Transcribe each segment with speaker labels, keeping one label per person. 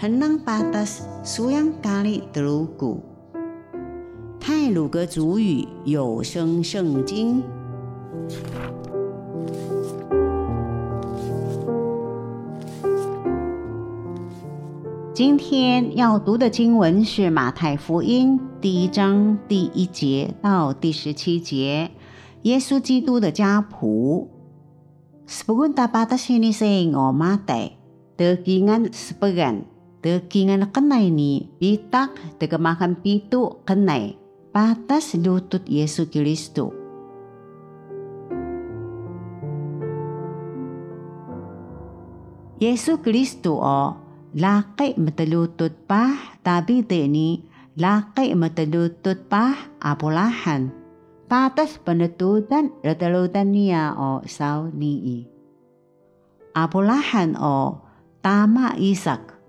Speaker 1: henang patas suyang kali telugu。泰鲁格族语有声圣经。今天要读的经文是马太福音第一章第一节到第十七节，耶稣基督的家谱。Sepuluh batas ini sing o mate, tegingan sepegan, tegingan kenai ni bitak tegemakan pitu kenai, batas lutut Yesus Kristus. Yesus Kristus o laki metelutut pah tapi ni laki metelutut pah apulahan. Patas penetutan retelutan niya o saw nii. Apulahan o tama Isak.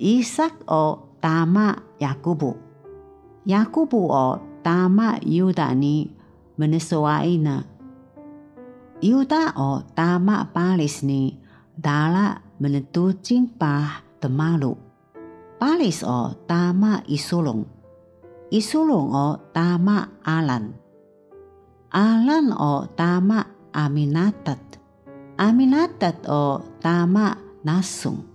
Speaker 1: Isak o tama Yakubu. Yakubu o tama Yuda ni menesuai na. Yuda o tama Palis ni dala menetucing pah temalu. Palis o tama Isulung. Isulung o tama Alan. Alan o tama Aminatat. Aminatat o tama Nasung.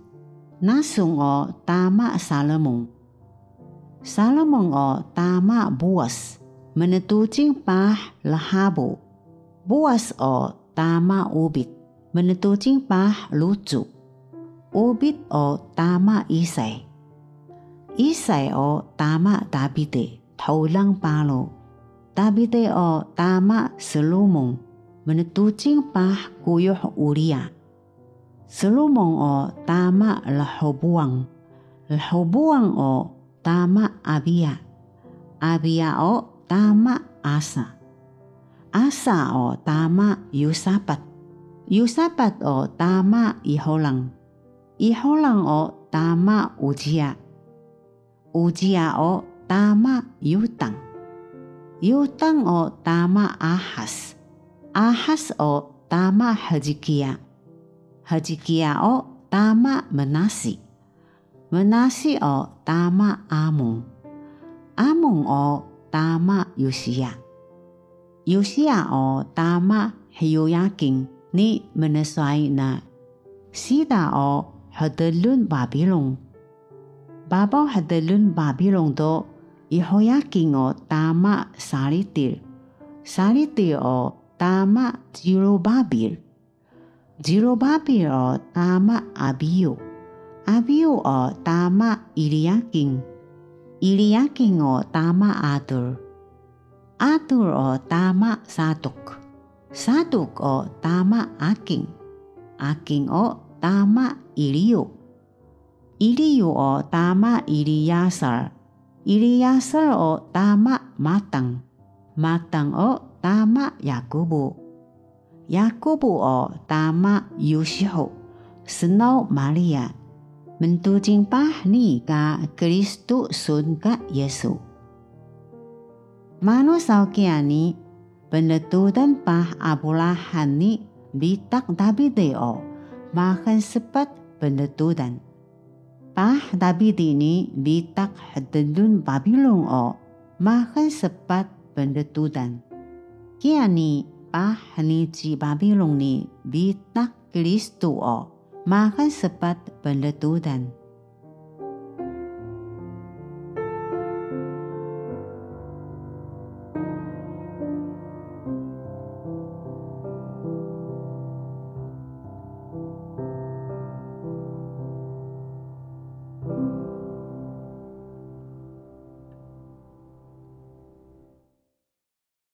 Speaker 1: 那是我大马萨勒蒙，萨勒蒙我大马布瓦斯，我们都进巴拉哈布，布瓦斯我大马乌比，我们都进巴鲁祖，乌比我大马伊塞，伊塞我大马达比德偷浪巴罗，达比德我大马斯鲁蒙，我们都进巴古约乌利亚。Selumong o tama lahobuang. Lahobuang o tama abia. Abia o tama asa. Asa o tama yusapat. Yusapat o tama iholang. Iholang o tama ujia. Ujia o tama yutang. Yutang o tama ahas. Ahas o tama hajikia. Hajiki a'o tama menasi. Menasi o tama amu. Amu o tama yusia，yusia o tama heyo yaking ni meneswaina. Sida o hodelun babylon？巴 baba hodelun babylon 多 do ihoyaking o tama salitir. Salitir o tama jiro babil. O tama Abiu. Abiu o tama Iliakin. Iliakin o tama Atur. Atur o tama Saduk. Saduk o tama Aking. Aking o tama Iliu. Iliu o tama Iliyasar. Iliyasar o tama matang. Matang o tama Yakubu. Yakubu o tama Yusho. Senau Maria. Mentujing pah ni ka Kristu sun ka Yesu. Mano saukiani penetudan pah abulahan ni bitak o makan sepat penetudan pah David ini bitak hadadun Babilon o makan sepat pendetudan. Kiani pah hanici Babilon ni bitak Kristu o makan sepat pendetudan.